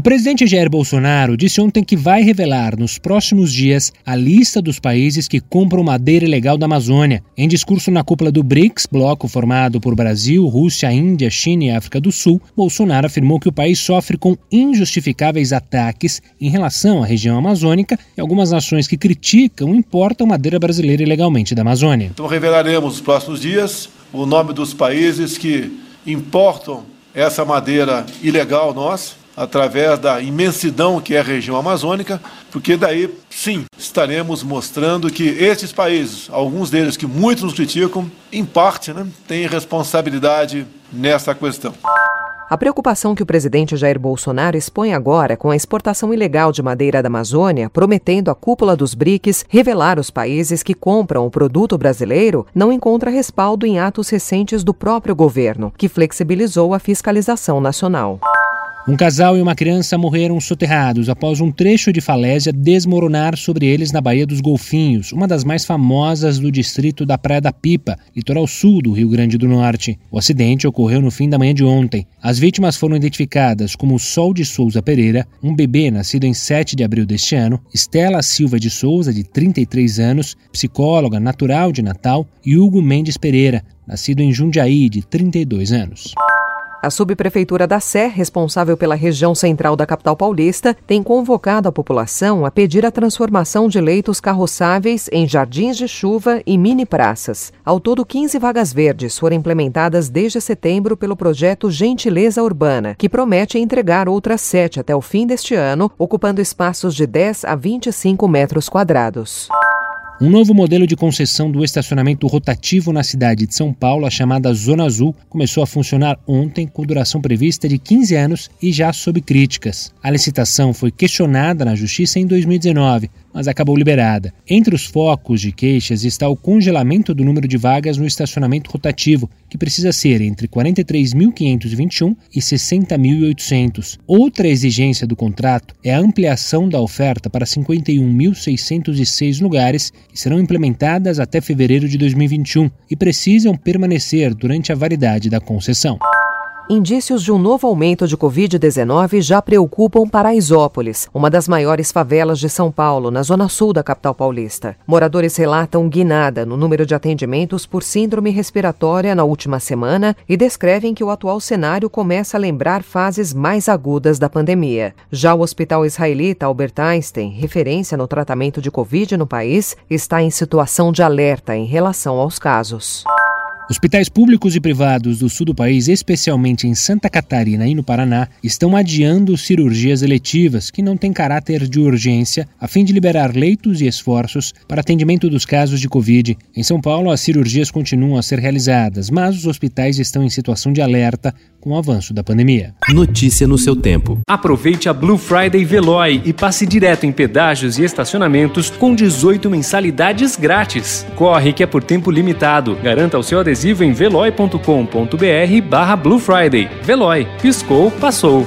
O presidente Jair Bolsonaro disse ontem que vai revelar nos próximos dias a lista dos países que compram madeira ilegal da Amazônia. Em discurso na cúpula do BRICS, bloco formado por Brasil, Rússia, Índia, China e África do Sul, Bolsonaro afirmou que o país sofre com injustificáveis ataques em relação à região amazônica e algumas nações que criticam importam madeira brasileira ilegalmente da Amazônia. Então revelaremos nos próximos dias o nome dos países que importam essa madeira ilegal nossa através da imensidão que é a região amazônica, porque daí sim estaremos mostrando que esses países, alguns deles que muitos nos criticam, em parte, né, têm responsabilidade nessa questão. A preocupação que o presidente Jair Bolsonaro expõe agora com a exportação ilegal de madeira da Amazônia, prometendo à cúpula dos BRICS revelar os países que compram o produto brasileiro, não encontra respaldo em atos recentes do próprio governo, que flexibilizou a fiscalização nacional. Um casal e uma criança morreram soterrados após um trecho de falésia desmoronar sobre eles na Baía dos Golfinhos, uma das mais famosas do distrito da Praia da Pipa, litoral sul do Rio Grande do Norte. O acidente ocorreu no fim da manhã de ontem. As vítimas foram identificadas como Sol de Souza Pereira, um bebê nascido em 7 de abril deste ano, Estela Silva de Souza, de 33 anos, psicóloga natural de Natal, e Hugo Mendes Pereira, nascido em Jundiaí, de 32 anos. A subprefeitura da Sé, responsável pela região central da capital paulista, tem convocado a população a pedir a transformação de leitos carroçáveis em jardins de chuva e mini praças. Ao todo, 15 vagas verdes foram implementadas desde setembro pelo projeto Gentileza Urbana, que promete entregar outras sete até o fim deste ano, ocupando espaços de 10 a 25 metros quadrados. Um novo modelo de concessão do estacionamento rotativo na cidade de São Paulo, a chamada Zona Azul, começou a funcionar ontem com duração prevista de 15 anos e já sob críticas. A licitação foi questionada na Justiça em 2019, mas acabou liberada. Entre os focos de queixas está o congelamento do número de vagas no estacionamento rotativo, que precisa ser entre 43.521 e 60.800. Outra exigência do contrato é a ampliação da oferta para 51.606 lugares, que serão implementadas até fevereiro de 2021 e precisam permanecer durante a validade da concessão indícios de um novo aumento de Covid-19 já preocupam Paraisópolis, uma das maiores favelas de São Paulo, na zona sul da capital paulista. Moradores relatam guinada no número de atendimentos por síndrome respiratória na última semana e descrevem que o atual cenário começa a lembrar fases mais agudas da pandemia. Já o hospital israelita Albert Einstein, referência no tratamento de Covid no país, está em situação de alerta em relação aos casos. Hospitais públicos e privados do sul do país, especialmente em Santa Catarina e no Paraná, estão adiando cirurgias eletivas que não têm caráter de urgência, a fim de liberar leitos e esforços para atendimento dos casos de Covid. Em São Paulo, as cirurgias continuam a ser realizadas, mas os hospitais estão em situação de alerta com o avanço da pandemia. Notícia no seu tempo. Aproveite a Blue Friday Veloy e passe direto em pedágios e estacionamentos com 18 mensalidades grátis. Corre que é por tempo limitado. Garanta o seu adesivo em veloy.com.br barra Blue Friday. Veloy. Piscou, passou.